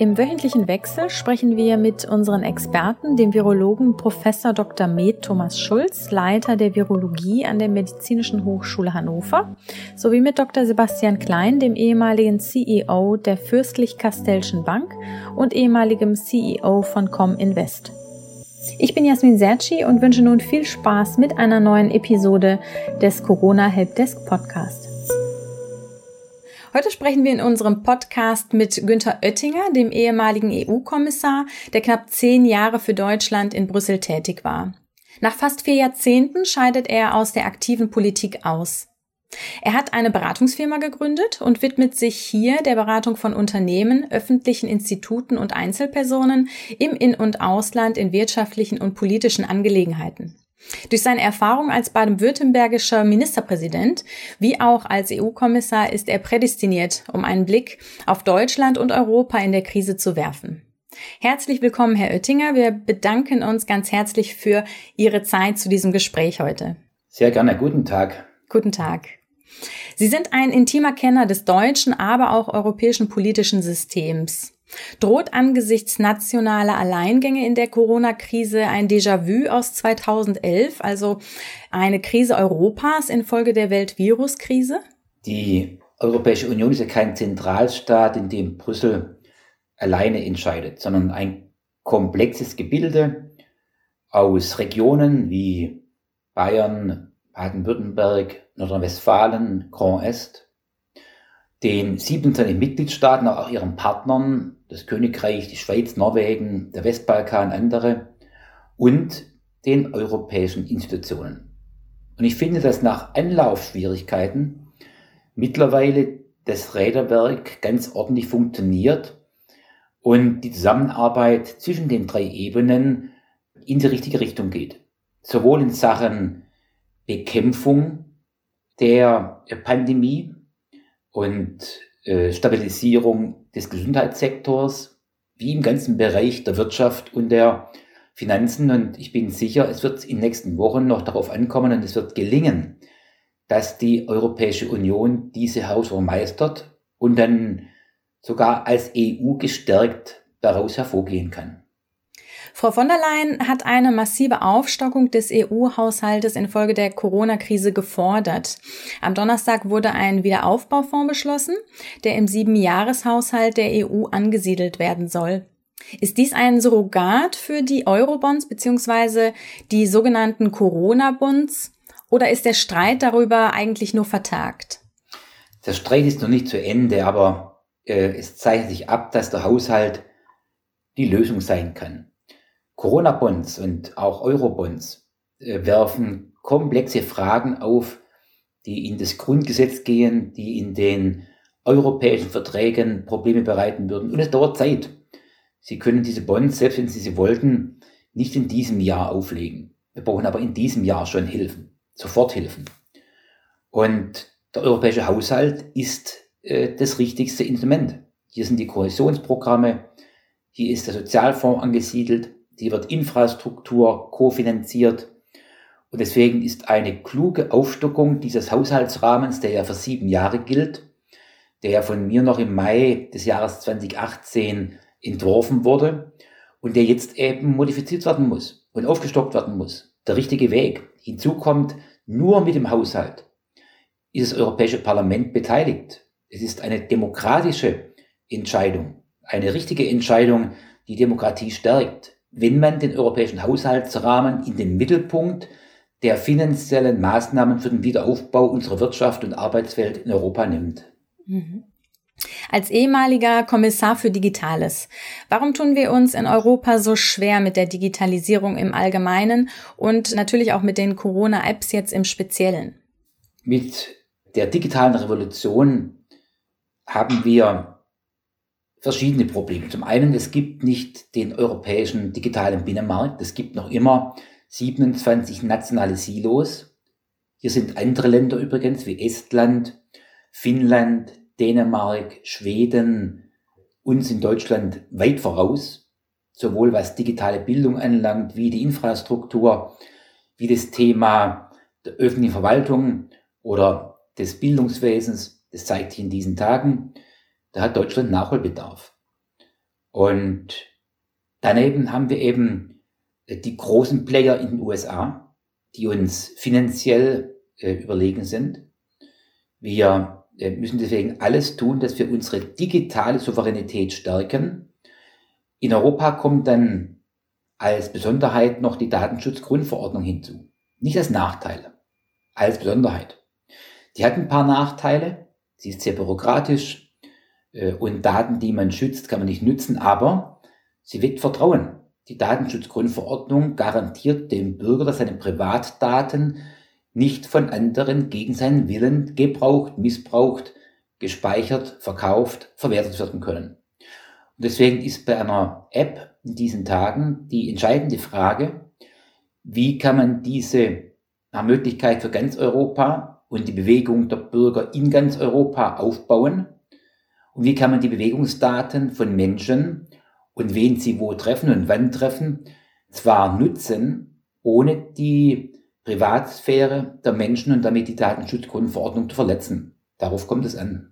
Im wöchentlichen Wechsel sprechen wir mit unseren Experten, dem Virologen Professor Dr. Med Thomas Schulz, Leiter der Virologie an der Medizinischen Hochschule Hannover, sowie mit Dr. Sebastian Klein, dem ehemaligen CEO der Fürstlich-Kastellschen Bank und ehemaligem CEO von Cominvest. Ich bin Jasmin Serci und wünsche nun viel Spaß mit einer neuen Episode des Corona Helpdesk Podcast. Heute sprechen wir in unserem Podcast mit Günther Oettinger, dem ehemaligen EU-Kommissar, der knapp zehn Jahre für Deutschland in Brüssel tätig war. Nach fast vier Jahrzehnten scheidet er aus der aktiven Politik aus. Er hat eine Beratungsfirma gegründet und widmet sich hier der Beratung von Unternehmen, öffentlichen Instituten und Einzelpersonen im In- und Ausland in wirtschaftlichen und politischen Angelegenheiten. Durch seine Erfahrung als baden-württembergischer Ministerpräsident wie auch als EU-Kommissar ist er prädestiniert, um einen Blick auf Deutschland und Europa in der Krise zu werfen. Herzlich willkommen, Herr Oettinger. Wir bedanken uns ganz herzlich für Ihre Zeit zu diesem Gespräch heute. Sehr gerne. Guten Tag. Guten Tag. Sie sind ein intimer Kenner des deutschen, aber auch europäischen politischen Systems. Droht angesichts nationaler Alleingänge in der Corona-Krise ein Déjà-vu aus 2011, also eine Krise Europas infolge der Weltviruskrise? Die Europäische Union ist ja kein Zentralstaat, in dem Brüssel alleine entscheidet, sondern ein komplexes Gebilde aus Regionen wie Bayern, Baden-Württemberg, Nordrhein-Westfalen, Grand Est den 27 Mitgliedstaaten, auch ihren Partnern, das Königreich, die Schweiz, Norwegen, der Westbalkan, andere und den europäischen Institutionen. Und ich finde, dass nach Anlaufschwierigkeiten mittlerweile das Räderwerk ganz ordentlich funktioniert und die Zusammenarbeit zwischen den drei Ebenen in die richtige Richtung geht. Sowohl in Sachen Bekämpfung der Pandemie, und äh, Stabilisierung des Gesundheitssektors, wie im ganzen Bereich der Wirtschaft und der Finanzen. Und ich bin sicher, es wird in den nächsten Wochen noch darauf ankommen und es wird gelingen, dass die Europäische Union diese Herausforderung meistert und dann sogar als EU gestärkt daraus hervorgehen kann. Frau von der Leyen hat eine massive Aufstockung des EU-Haushaltes infolge der Corona-Krise gefordert. Am Donnerstag wurde ein Wiederaufbaufonds beschlossen, der im Siebenjahreshaushalt der EU angesiedelt werden soll. Ist dies ein Surrogat für die Eurobonds bzw. die sogenannten Corona-Bonds oder ist der Streit darüber eigentlich nur vertagt? Der Streit ist noch nicht zu Ende, aber äh, es zeichnet sich ab, dass der Haushalt die Lösung sein kann. Corona-Bonds und auch Euro-Bonds äh, werfen komplexe Fragen auf, die in das Grundgesetz gehen, die in den europäischen Verträgen Probleme bereiten würden. Und es dauert Zeit. Sie können diese Bonds, selbst wenn Sie sie wollten, nicht in diesem Jahr auflegen. Wir brauchen aber in diesem Jahr schon Hilfen, Soforthilfen. Und der europäische Haushalt ist äh, das richtigste Instrument. Hier sind die Kohäsionsprogramme, hier ist der Sozialfonds angesiedelt, die wird Infrastruktur kofinanziert. Und deswegen ist eine kluge Aufstockung dieses Haushaltsrahmens, der ja für sieben Jahre gilt, der ja von mir noch im Mai des Jahres 2018 entworfen wurde und der jetzt eben modifiziert werden muss und aufgestockt werden muss. Der richtige Weg. Hinzu kommt, nur mit dem Haushalt ist das Europäische Parlament beteiligt. Es ist eine demokratische Entscheidung, eine richtige Entscheidung, die Demokratie stärkt wenn man den europäischen Haushaltsrahmen in den Mittelpunkt der finanziellen Maßnahmen für den Wiederaufbau unserer Wirtschaft und Arbeitswelt in Europa nimmt. Mhm. Als ehemaliger Kommissar für Digitales, warum tun wir uns in Europa so schwer mit der Digitalisierung im Allgemeinen und natürlich auch mit den Corona-Apps jetzt im Speziellen? Mit der digitalen Revolution haben wir verschiedene Probleme. Zum einen, es gibt nicht den europäischen digitalen Binnenmarkt. Es gibt noch immer 27 nationale Silos. Hier sind andere Länder übrigens wie Estland, Finnland, Dänemark, Schweden, uns in Deutschland weit voraus, sowohl was digitale Bildung anlangt, wie die Infrastruktur, wie das Thema der öffentlichen Verwaltung oder des Bildungswesens. Das zeigt sich in diesen Tagen. Da hat Deutschland Nachholbedarf. Und daneben haben wir eben die großen Player in den USA, die uns finanziell äh, überlegen sind. Wir äh, müssen deswegen alles tun, dass wir unsere digitale Souveränität stärken. In Europa kommt dann als Besonderheit noch die Datenschutzgrundverordnung hinzu. Nicht als Nachteil, als Besonderheit. Die hat ein paar Nachteile. Sie ist sehr bürokratisch äh, und Daten, die man schützt, kann man nicht nützen, aber sie weckt Vertrauen. Die Datenschutzgrundverordnung garantiert dem Bürger, dass seine Privatdaten nicht von anderen gegen seinen Willen gebraucht, missbraucht, gespeichert, verkauft, verwertet werden können. Und deswegen ist bei einer App in diesen Tagen die entscheidende Frage, wie kann man diese Möglichkeit für ganz Europa und die Bewegung der Bürger in ganz Europa aufbauen und wie kann man die Bewegungsdaten von Menschen und wen sie wo treffen und wann treffen, zwar nutzen, ohne die Privatsphäre der Menschen und damit die Datenschutzgrundverordnung zu verletzen. Darauf kommt es an.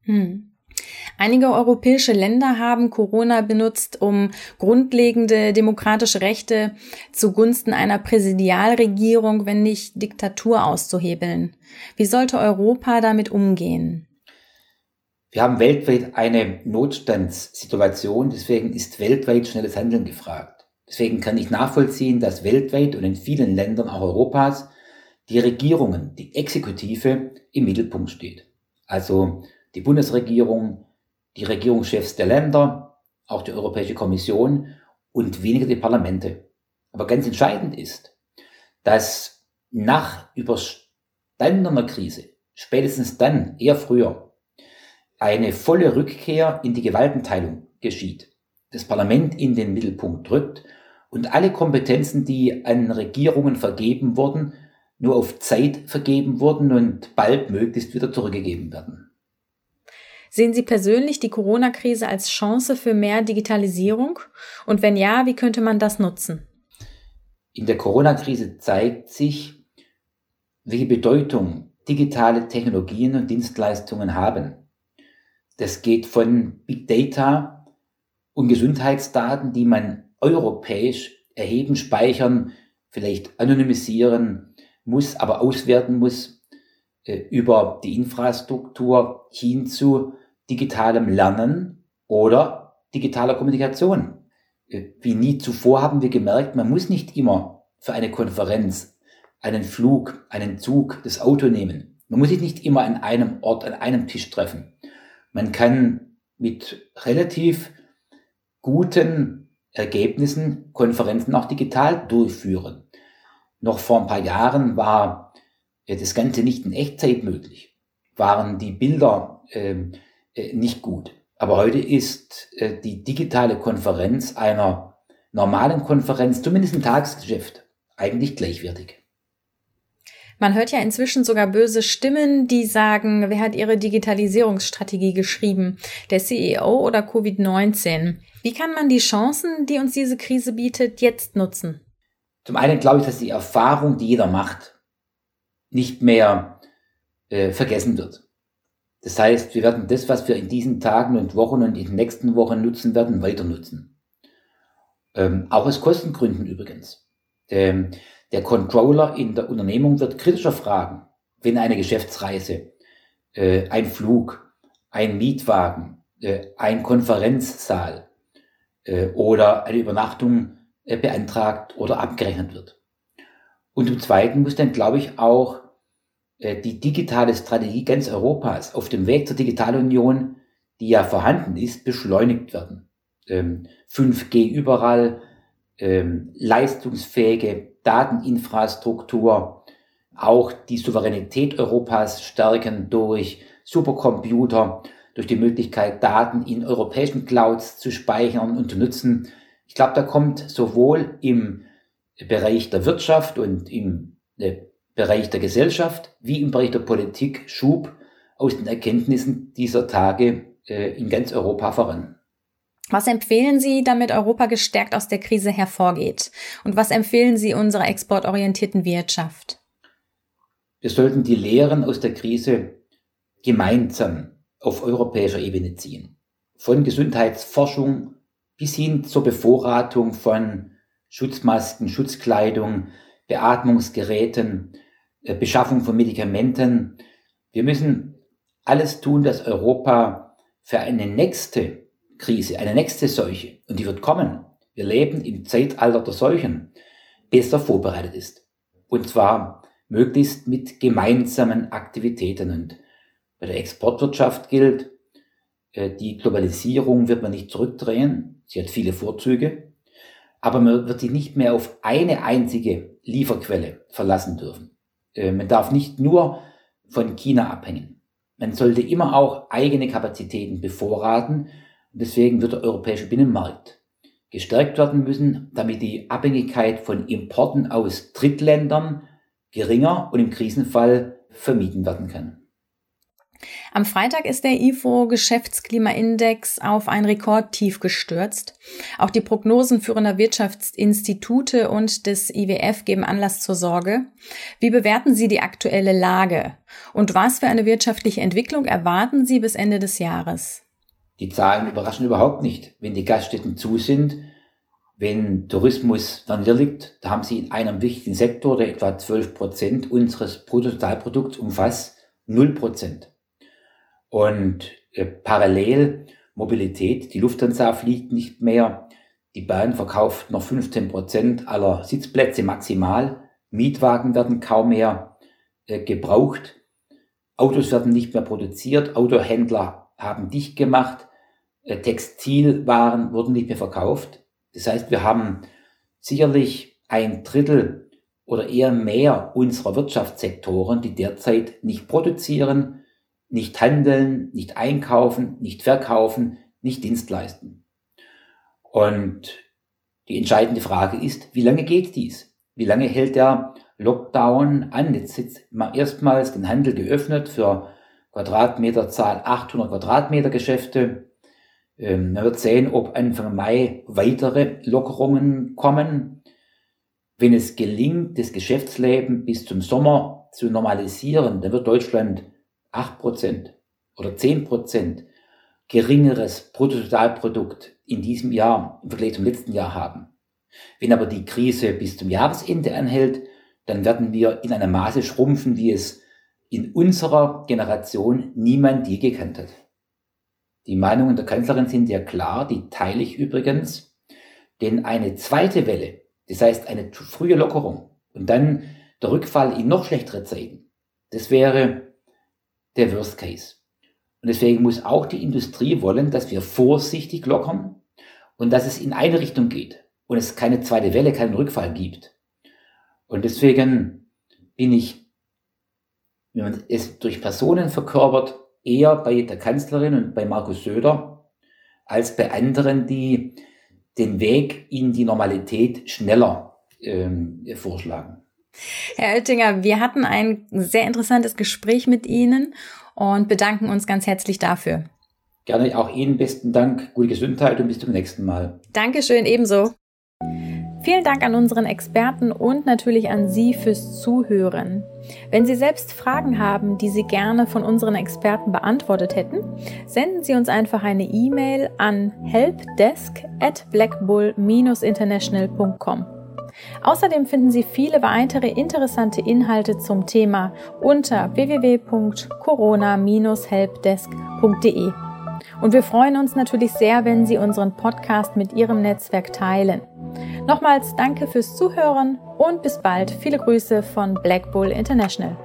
Hm. Einige europäische Länder haben Corona benutzt, um grundlegende demokratische Rechte zugunsten einer Präsidialregierung, wenn nicht Diktatur auszuhebeln. Wie sollte Europa damit umgehen? Wir haben weltweit eine Notstandssituation, deswegen ist weltweit schnelles Handeln gefragt. Deswegen kann ich nachvollziehen, dass weltweit und in vielen Ländern, auch Europas, die Regierungen, die Exekutive im Mittelpunkt steht. Also die Bundesregierung, die Regierungschefs der Länder, auch die Europäische Kommission und weniger die Parlamente. Aber ganz entscheidend ist, dass nach überstandener Krise, spätestens dann, eher früher, eine volle Rückkehr in die Gewaltenteilung geschieht. Das Parlament in den Mittelpunkt drückt und alle Kompetenzen, die an Regierungen vergeben wurden, nur auf Zeit vergeben wurden und bald möglichst wieder zurückgegeben werden. Sehen Sie persönlich die Corona-Krise als Chance für mehr Digitalisierung? Und wenn ja, wie könnte man das nutzen? In der Corona-Krise zeigt sich, welche Bedeutung digitale Technologien und Dienstleistungen haben. Das geht von Big Data und Gesundheitsdaten, die man europäisch erheben, speichern, vielleicht anonymisieren muss, aber auswerten muss äh, über die Infrastruktur hin zu digitalem Lernen oder digitaler Kommunikation. Äh, wie nie zuvor haben wir gemerkt, man muss nicht immer für eine Konferenz einen Flug, einen Zug, das Auto nehmen. Man muss sich nicht immer an einem Ort, an einem Tisch treffen. Man kann mit relativ guten Ergebnissen Konferenzen auch digital durchführen. Noch vor ein paar Jahren war das Ganze nicht in Echtzeit möglich, waren die Bilder ähm, äh, nicht gut. Aber heute ist äh, die digitale Konferenz einer normalen Konferenz, zumindest im Tagesgeschäft, eigentlich gleichwertig. Man hört ja inzwischen sogar böse Stimmen, die sagen, wer hat ihre Digitalisierungsstrategie geschrieben? Der CEO oder Covid-19? Wie kann man die Chancen, die uns diese Krise bietet, jetzt nutzen? Zum einen glaube ich, dass die Erfahrung, die jeder macht, nicht mehr äh, vergessen wird. Das heißt, wir werden das, was wir in diesen Tagen und Wochen und in den nächsten Wochen nutzen werden, weiter nutzen. Ähm, auch aus Kostengründen übrigens. Ähm, der Controller in der Unternehmung wird kritischer fragen, wenn eine Geschäftsreise, äh, ein Flug, ein Mietwagen, äh, ein Konferenzsaal äh, oder eine Übernachtung äh, beantragt oder abgerechnet wird. Und zum Zweiten muss dann, glaube ich, auch äh, die digitale Strategie ganz Europas auf dem Weg zur Digitalunion, die ja vorhanden ist, beschleunigt werden. Ähm, 5G überall, ähm, leistungsfähige Dateninfrastruktur, auch die Souveränität Europas stärken durch Supercomputer, durch die Möglichkeit, Daten in europäischen Clouds zu speichern und zu nutzen. Ich glaube, da kommt sowohl im Bereich der Wirtschaft und im äh, Bereich der Gesellschaft wie im Bereich der Politik Schub aus den Erkenntnissen dieser Tage äh, in ganz Europa voran. Was empfehlen Sie, damit Europa gestärkt aus der Krise hervorgeht? Und was empfehlen Sie unserer exportorientierten Wirtschaft? Wir sollten die Lehren aus der Krise gemeinsam auf europäischer Ebene ziehen. Von Gesundheitsforschung bis hin zur Bevorratung von Schutzmasken, Schutzkleidung, Beatmungsgeräten, äh, Beschaffung von Medikamenten. Wir müssen alles tun, dass Europa für eine nächste Krise, eine nächste Seuche, und die wird kommen, wir leben im Zeitalter der Seuchen, besser vorbereitet ist. Und zwar möglichst mit gemeinsamen Aktivitäten. Und bei der Exportwirtschaft gilt, äh, die Globalisierung wird man nicht zurückdrehen. Sie hat viele Vorzüge. Aber man wird sich nicht mehr auf eine einzige Lieferquelle verlassen dürfen. Äh, man darf nicht nur von China abhängen. Man sollte immer auch eigene Kapazitäten bevorraten. Deswegen wird der europäische Binnenmarkt gestärkt werden müssen, damit die Abhängigkeit von Importen aus Drittländern geringer und im Krisenfall vermieden werden kann. Am Freitag ist der IFO Geschäftsklimaindex auf ein Rekordtief gestürzt. Auch die Prognosen führender Wirtschaftsinstitute und des IWF geben Anlass zur Sorge. Wie bewerten Sie die aktuelle Lage? Und was für eine wirtschaftliche Entwicklung erwarten Sie bis Ende des Jahres? Die Zahlen überraschen überhaupt nicht. Wenn die Gaststätten zu sind, wenn Tourismus dann hier liegt, da haben Sie in einem wichtigen Sektor, der etwa 12 Prozent unseres Bruttosozialprodukts umfasst, 0 Prozent. Und äh, parallel Mobilität, die Lufthansa fliegt nicht mehr, die Bahn verkauft noch 15 Prozent aller Sitzplätze maximal, Mietwagen werden kaum mehr äh, gebraucht, Autos werden nicht mehr produziert, Autohändler haben dicht gemacht, äh, Textilwaren wurden nicht mehr verkauft. Das heißt, wir haben sicherlich ein Drittel oder eher mehr unserer Wirtschaftssektoren, die derzeit nicht produzieren, nicht handeln, nicht einkaufen, nicht verkaufen, nicht Dienst leisten. Und die entscheidende Frage ist, wie lange geht dies? Wie lange hält der Lockdown an? Jetzt ist erstmals den Handel geöffnet für Quadratmeterzahl 800 Quadratmeter Geschäfte. Ähm, man wird sehen, ob Anfang Mai weitere Lockerungen kommen. Wenn es gelingt, das Geschäftsleben bis zum Sommer zu normalisieren, dann wird Deutschland 8% oder 10% geringeres Bruttosozialprodukt in diesem Jahr im Vergleich zum letzten Jahr haben. Wenn aber die Krise bis zum Jahresende anhält, dann werden wir in einer Maße schrumpfen, wie es in unserer Generation niemand je gekannt hat. Die Meinungen der Kanzlerin sind ja klar, die teile ich übrigens, denn eine zweite Welle, das heißt eine frühe Lockerung und dann der Rückfall in noch schlechtere Zeiten, das wäre der Worst Case. Und deswegen muss auch die Industrie wollen, dass wir vorsichtig lockern und dass es in eine Richtung geht und es keine zweite Welle, keinen Rückfall gibt. Und deswegen bin ich, wenn man es durch Personen verkörpert, eher bei der Kanzlerin und bei Markus Söder als bei anderen, die den Weg in die Normalität schneller ähm, vorschlagen. Herr Oettinger, wir hatten ein sehr interessantes Gespräch mit Ihnen und bedanken uns ganz herzlich dafür. Gerne auch Ihnen besten Dank, gute Gesundheit und bis zum nächsten Mal. Dankeschön, ebenso. Vielen Dank an unseren Experten und natürlich an Sie fürs Zuhören. Wenn Sie selbst Fragen haben, die Sie gerne von unseren Experten beantwortet hätten, senden Sie uns einfach eine E-Mail an helpdesk at blackbull-international.com. Außerdem finden Sie viele weitere interessante Inhalte zum Thema unter www.corona-helpdesk.de. Und wir freuen uns natürlich sehr, wenn Sie unseren Podcast mit Ihrem Netzwerk teilen. Nochmals danke fürs Zuhören und bis bald. Viele Grüße von Black Bull International.